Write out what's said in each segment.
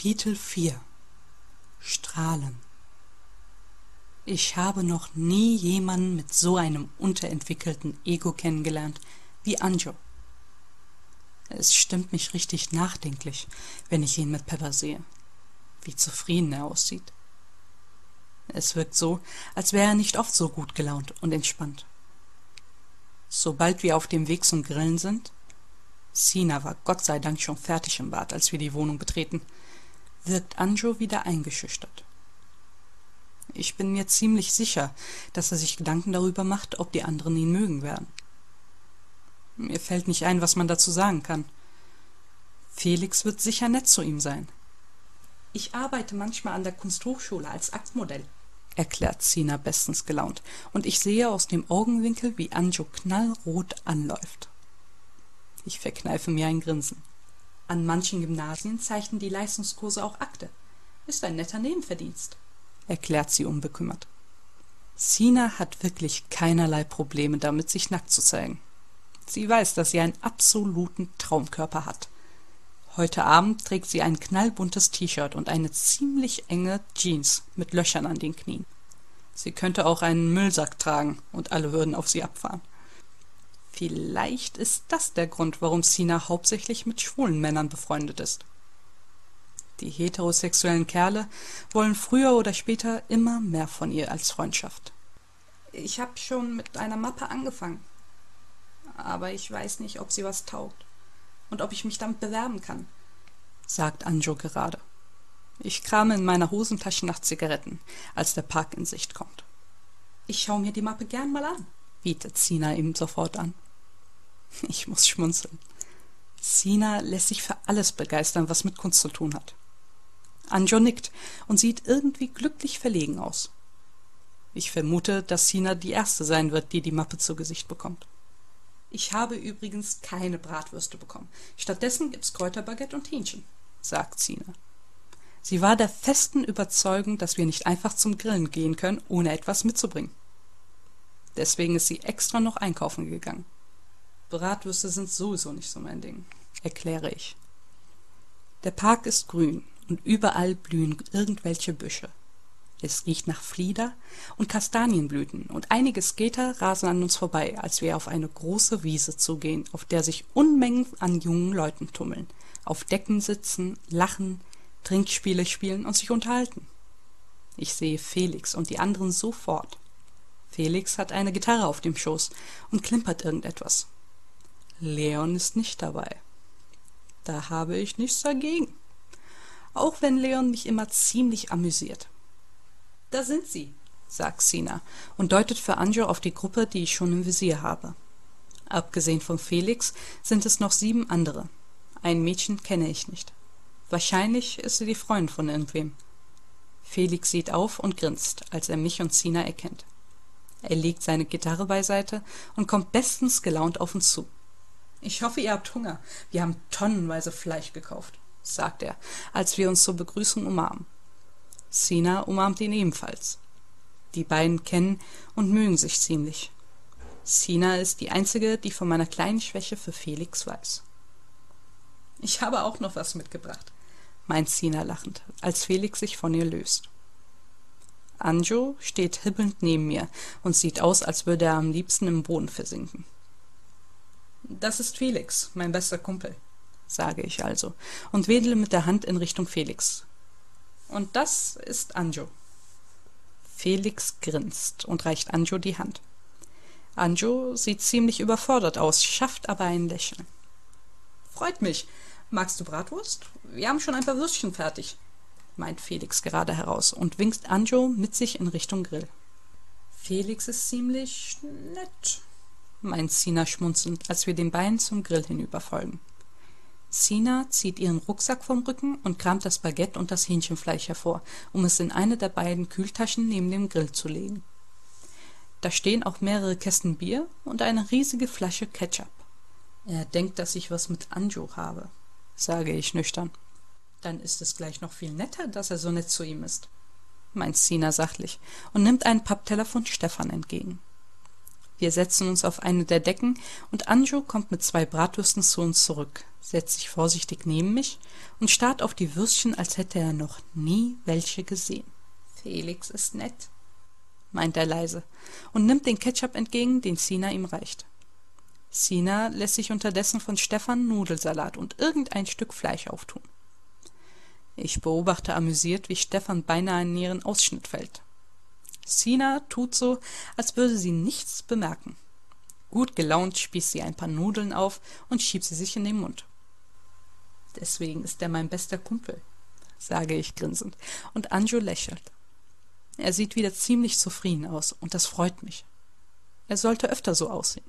Kapitel 4 Strahlen Ich habe noch nie jemanden mit so einem unterentwickelten Ego kennengelernt wie Anjo. Es stimmt mich richtig nachdenklich, wenn ich ihn mit Pepper sehe. Wie zufrieden er aussieht. Es wirkt so, als wäre er nicht oft so gut gelaunt und entspannt. Sobald wir auf dem Weg zum Grillen sind, Sina war Gott sei Dank schon fertig im Bad, als wir die Wohnung betreten, wirkt Anjo wieder eingeschüchtert. Ich bin mir ziemlich sicher, dass er sich Gedanken darüber macht, ob die anderen ihn mögen werden. Mir fällt nicht ein, was man dazu sagen kann. Felix wird sicher nett zu ihm sein. Ich arbeite manchmal an der Kunsthochschule als Aktmodell, erklärt Sina bestens gelaunt, und ich sehe aus dem Augenwinkel, wie Anjo knallrot anläuft. Ich verkneife mir ein Grinsen. An manchen Gymnasien zeichnen die Leistungskurse auch Akte. Ist ein netter Nebenverdienst, erklärt sie unbekümmert. Sina hat wirklich keinerlei Probleme damit, sich nackt zu zeigen. Sie weiß, dass sie einen absoluten Traumkörper hat. Heute Abend trägt sie ein knallbuntes T-Shirt und eine ziemlich enge Jeans mit Löchern an den Knien. Sie könnte auch einen Müllsack tragen und alle würden auf sie abfahren. Vielleicht ist das der Grund, warum Sina hauptsächlich mit schwulen Männern befreundet ist. Die heterosexuellen Kerle wollen früher oder später immer mehr von ihr als Freundschaft. Ich habe schon mit einer Mappe angefangen. Aber ich weiß nicht, ob sie was taugt und ob ich mich damit bewerben kann, sagt Anjo gerade. Ich krame in meiner Hosentasche nach Zigaretten, als der Park in Sicht kommt. Ich schaue mir die Mappe gern mal an, bietet Sina ihm sofort an. Ich muss schmunzeln. Sina lässt sich für alles begeistern, was mit Kunst zu tun hat. Anjo nickt und sieht irgendwie glücklich verlegen aus. Ich vermute, dass Sina die Erste sein wird, die die Mappe zu Gesicht bekommt. Ich habe übrigens keine Bratwürste bekommen. Stattdessen gibt's Kräuterbaguette und Hähnchen, sagt Sina. Sie war der festen Überzeugung, dass wir nicht einfach zum Grillen gehen können, ohne etwas mitzubringen. Deswegen ist sie extra noch einkaufen gegangen. Bratwürste sind sowieso nicht so mein Ding, erkläre ich. Der Park ist grün und überall blühen irgendwelche Büsche. Es riecht nach Flieder und Kastanienblüten und einige Skater rasen an uns vorbei, als wir auf eine große Wiese zugehen, auf der sich Unmengen an jungen Leuten tummeln, auf Decken sitzen, lachen, Trinkspiele spielen und sich unterhalten. Ich sehe Felix und die anderen sofort. Felix hat eine Gitarre auf dem Schoß und klimpert irgendetwas. Leon ist nicht dabei. Da habe ich nichts dagegen. Auch wenn Leon mich immer ziemlich amüsiert. Da sind sie, sagt Sina und deutet für Anjo auf die Gruppe, die ich schon im Visier habe. Abgesehen von Felix sind es noch sieben andere. Ein Mädchen kenne ich nicht. Wahrscheinlich ist sie die Freundin von irgendwem. Felix sieht auf und grinst, als er mich und Sina erkennt. Er legt seine Gitarre beiseite und kommt bestens gelaunt auf uns zu. Ich hoffe, ihr habt Hunger. Wir haben tonnenweise Fleisch gekauft, sagt er, als wir uns zur Begrüßung umarmen. Sina umarmt ihn ebenfalls. Die beiden kennen und mögen sich ziemlich. Sina ist die einzige, die von meiner kleinen Schwäche für Felix weiß. Ich habe auch noch was mitgebracht, meint Sina lachend, als Felix sich von ihr löst. Anjo steht hibbelnd neben mir und sieht aus, als würde er am liebsten im Boden versinken. Das ist Felix, mein bester Kumpel, sage ich also und wedle mit der Hand in Richtung Felix. Und das ist Anjo. Felix grinst und reicht Anjo die Hand. Anjo sieht ziemlich überfordert aus, schafft aber ein Lächeln. Freut mich. Magst du Bratwurst? Wir haben schon ein paar Würstchen fertig, meint Felix gerade heraus und winkt Anjo mit sich in Richtung Grill. Felix ist ziemlich nett, meint Sina schmunzelnd, als wir den beiden zum Grill hinüber folgen. Sina zieht ihren Rucksack vom Rücken und kramt das Baguette und das Hähnchenfleisch hervor, um es in eine der beiden Kühltaschen neben dem Grill zu legen. Da stehen auch mehrere Kästen Bier und eine riesige Flasche Ketchup. Er denkt, dass ich was mit Anjo habe, sage ich nüchtern. Dann ist es gleich noch viel netter, dass er so nett zu ihm ist, meint Sina sachlich und nimmt einen Pappteller von Stefan entgegen. Wir setzen uns auf eine der Decken und Anjo kommt mit zwei Bratwürsten zu uns zurück, setzt sich vorsichtig neben mich und starrt auf die Würstchen, als hätte er noch nie welche gesehen. Felix ist nett, meint er leise und nimmt den Ketchup entgegen, den Sina ihm reicht. Sina lässt sich unterdessen von Stefan Nudelsalat und irgendein Stück Fleisch auftun. Ich beobachte amüsiert, wie Stefan beinahe in ihren Ausschnitt fällt. Sina tut so, als würde sie nichts bemerken. Gut gelaunt spießt sie ein paar Nudeln auf und schiebt sie sich in den Mund. Deswegen ist er mein bester Kumpel, sage ich grinsend, und Anjo lächelt. Er sieht wieder ziemlich zufrieden aus, und das freut mich. Er sollte öfter so aussehen.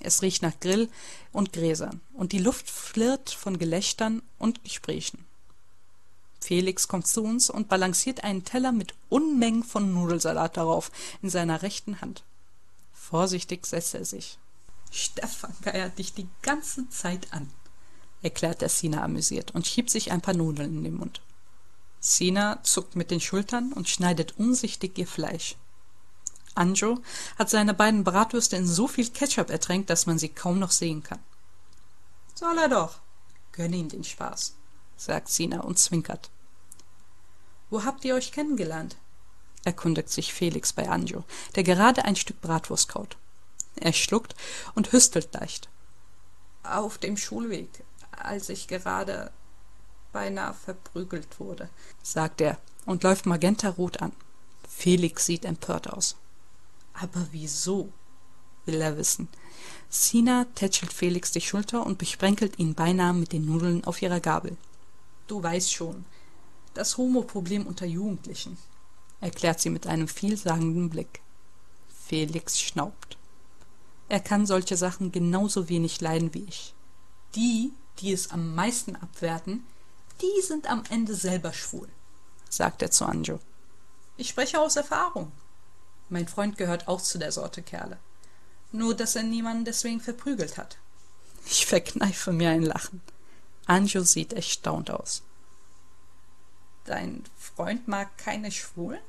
Es riecht nach Grill und Gräsern, und die Luft flirrt von Gelächtern und Gesprächen. Felix kommt zu uns und balanciert einen Teller mit Unmengen von Nudelsalat darauf in seiner rechten Hand. Vorsichtig setzt er sich. Stefan geiert dich die ganze Zeit an, erklärt der Sina amüsiert und schiebt sich ein paar Nudeln in den Mund. Sina zuckt mit den Schultern und schneidet umsichtig ihr Fleisch. Anjo hat seine beiden Bratwürste in so viel Ketchup ertränkt, dass man sie kaum noch sehen kann. Soll er doch. Gönn ihm den Spaß, sagt Sina und zwinkert. Wo habt ihr euch kennengelernt? erkundigt sich Felix bei Anjo, der gerade ein Stück Bratwurst kaut. Er schluckt und hüstelt leicht. Auf dem Schulweg, als ich gerade beinahe verprügelt wurde, sagt er und läuft magentarot an. Felix sieht empört aus. Aber wieso? will er wissen. Sina tätschelt Felix die Schulter und besprenkelt ihn beinahe mit den Nudeln auf ihrer Gabel. Du weißt schon, das Homo-Problem unter Jugendlichen, erklärt sie mit einem vielsagenden Blick. Felix schnaubt. Er kann solche Sachen genauso wenig leiden wie ich. Die, die es am meisten abwerten, die sind am Ende selber schwul, sagt er zu Anjo. Ich spreche aus Erfahrung. Mein Freund gehört auch zu der Sorte Kerle. Nur, dass er niemanden deswegen verprügelt hat. Ich verkneife mir ein Lachen. Anjo sieht erstaunt aus. Dein Freund mag keine Schwulen?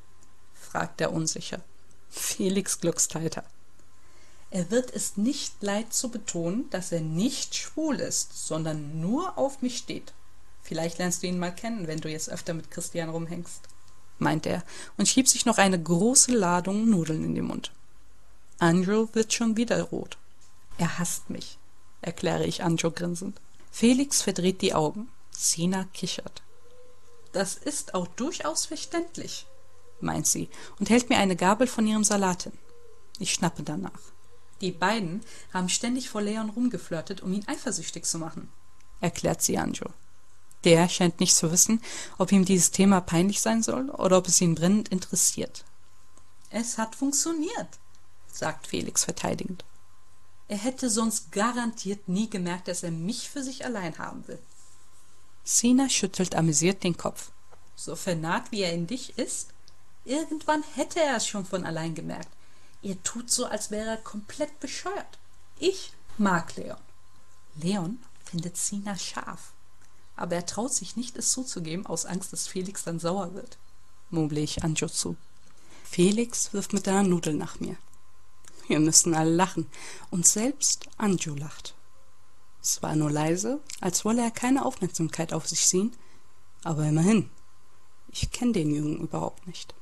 fragt er unsicher. Felix gluckst heiter. Er wird es nicht leid zu betonen, dass er nicht schwul ist, sondern nur auf mich steht. Vielleicht lernst du ihn mal kennen, wenn du jetzt öfter mit Christian rumhängst, meint er und schiebt sich noch eine große Ladung Nudeln in den Mund. Andrew wird schon wieder rot. Er hasst mich, erkläre ich Andrew grinsend. Felix verdreht die Augen. Sina kichert. Das ist auch durchaus verständlich, meint sie und hält mir eine Gabel von ihrem Salat hin. Ich schnappe danach. Die beiden haben ständig vor Leon rumgeflirtet, um ihn eifersüchtig zu machen, erklärt sie Anjo. Der scheint nicht zu wissen, ob ihm dieses Thema peinlich sein soll oder ob es ihn brennend interessiert. Es hat funktioniert, sagt Felix verteidigend. Er hätte sonst garantiert nie gemerkt, dass er mich für sich allein haben will. Sina schüttelt amüsiert den Kopf. So vernarrt wie er in dich ist, irgendwann hätte er es schon von allein gemerkt. Ihr tut so, als wäre er komplett bescheuert. Ich mag Leon. Leon findet Sina scharf aber er traut sich nicht, es zuzugeben, aus Angst, dass Felix dann sauer wird, murmle ich Anjo zu. Felix wirft mit einer Nudel nach mir. Wir müssen alle lachen, und selbst Anjo lacht. Es war nur leise, als wolle er keine Aufmerksamkeit auf sich ziehen, aber immerhin. Ich kenne den Jungen überhaupt nicht.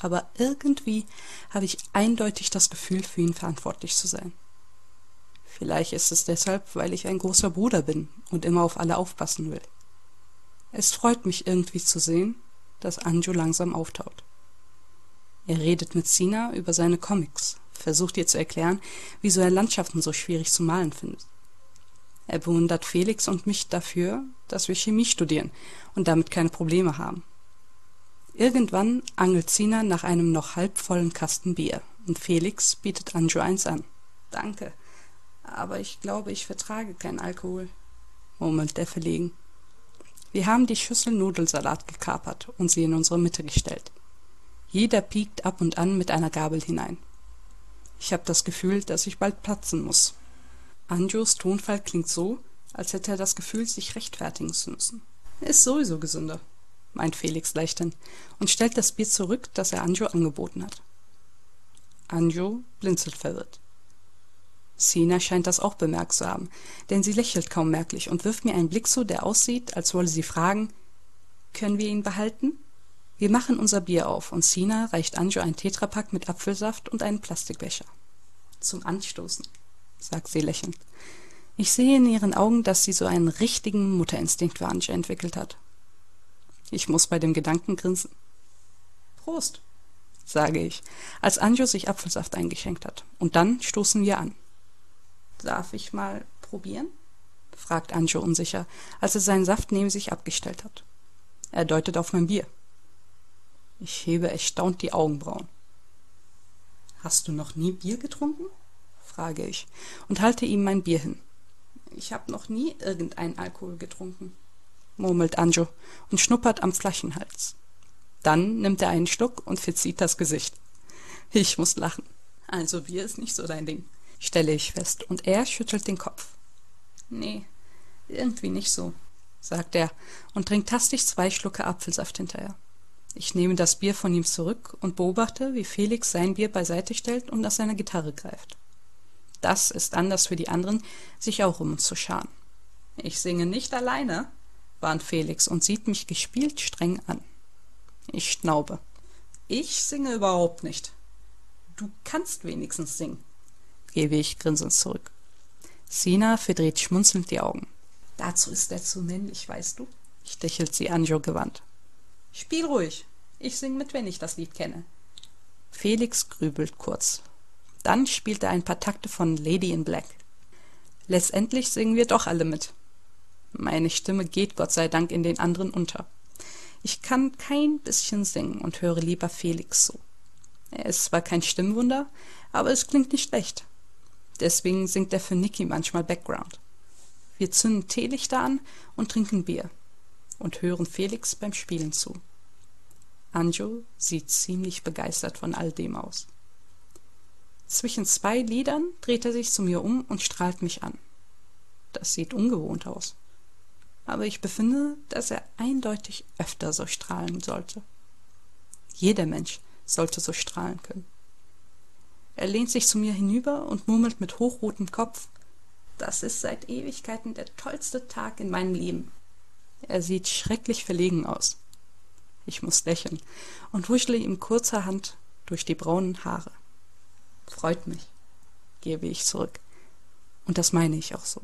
Aber irgendwie habe ich eindeutig das Gefühl, für ihn verantwortlich zu sein. Vielleicht ist es deshalb, weil ich ein großer Bruder bin und immer auf alle aufpassen will. Es freut mich irgendwie zu sehen, dass Anjo langsam auftaut. Er redet mit Sina über seine Comics, versucht ihr zu erklären, wieso er Landschaften so schwierig zu malen findet. Er bewundert Felix und mich dafür, dass wir Chemie studieren und damit keine Probleme haben. Irgendwann angelt Sina nach einem noch halbvollen Kasten Bier und Felix bietet Anjo eins an. Danke, aber ich glaube, ich vertrage keinen Alkohol, murmelt er verlegen. Wir haben die Schüssel Nudelsalat gekapert und sie in unsere Mitte gestellt. Jeder piekt ab und an mit einer Gabel hinein. Ich habe das Gefühl, dass ich bald platzen muss. Anjos Tonfall klingt so, als hätte er das Gefühl, sich rechtfertigen zu müssen. Ist sowieso gesünder, meint Felix leichtern und stellt das Bier zurück, das er Anjo angeboten hat. Anjo blinzelt verwirrt. Sina scheint das auch bemerkt zu haben, denn sie lächelt kaum merklich und wirft mir einen Blick zu, der aussieht, als wolle sie fragen, können wir ihn behalten? Wir machen unser Bier auf und Sina reicht Anjo einen Tetrapack mit Apfelsaft und einen Plastikbecher. Zum Anstoßen, sagt sie lächelnd. Ich sehe in ihren Augen, dass sie so einen richtigen Mutterinstinkt für Anjo entwickelt hat. Ich muss bei dem Gedanken grinsen. Prost, sage ich, als Anjo sich Apfelsaft eingeschenkt hat. Und dann stoßen wir an. Darf ich mal probieren? fragt Anjo unsicher, als er seinen Saft neben sich abgestellt hat. Er deutet auf mein Bier. Ich hebe erstaunt die Augenbrauen. Hast du noch nie Bier getrunken? frage ich und halte ihm mein Bier hin. Ich habe noch nie irgendeinen Alkohol getrunken, murmelt Anjo und schnuppert am Flaschenhals. Dann nimmt er einen Schluck und verzieht das Gesicht. Ich muss lachen. Also Bier ist nicht so dein Ding, stelle ich fest, und er schüttelt den Kopf. Nee, irgendwie nicht so, sagt er und trinkt hastig zwei Schlucke Apfelsaft hinterher. Ich nehme das Bier von ihm zurück und beobachte, wie Felix sein Bier beiseite stellt und nach seiner Gitarre greift. Das ist Anlass für die anderen, sich auch um uns zu scharen. Ich singe nicht alleine, warnt Felix und sieht mich gespielt streng an. Ich schnaube. Ich singe überhaupt nicht. Du kannst wenigstens singen, gebe ich grinsend zurück. Sina verdreht schmunzelnd die Augen. Dazu ist er zu männlich, weißt du, stichelt sie Anjo gewandt. Spiel ruhig. Ich sing mit, wenn ich das Lied kenne. Felix grübelt kurz. Dann spielt er ein paar Takte von Lady in Black. Letztendlich singen wir doch alle mit. Meine Stimme geht Gott sei Dank in den anderen unter. Ich kann kein bisschen singen und höre lieber Felix so. Er ist zwar kein Stimmwunder, aber es klingt nicht schlecht. Deswegen singt er für Nicky manchmal Background. Wir zünden Teelichter an und trinken Bier und hören Felix beim Spielen zu. Anjo sieht ziemlich begeistert von all dem aus. Zwischen zwei Liedern dreht er sich zu mir um und strahlt mich an. Das sieht ungewohnt aus. Aber ich befinde, dass er eindeutig öfter so strahlen sollte. Jeder Mensch sollte so strahlen können. Er lehnt sich zu mir hinüber und murmelt mit hochrotem Kopf Das ist seit Ewigkeiten der tollste Tag in meinem Leben. Er sieht schrecklich verlegen aus. Ich muss lächeln und wuschle ihm kurzerhand durch die braunen Haare. Freut mich, gebe ich zurück. Und das meine ich auch so.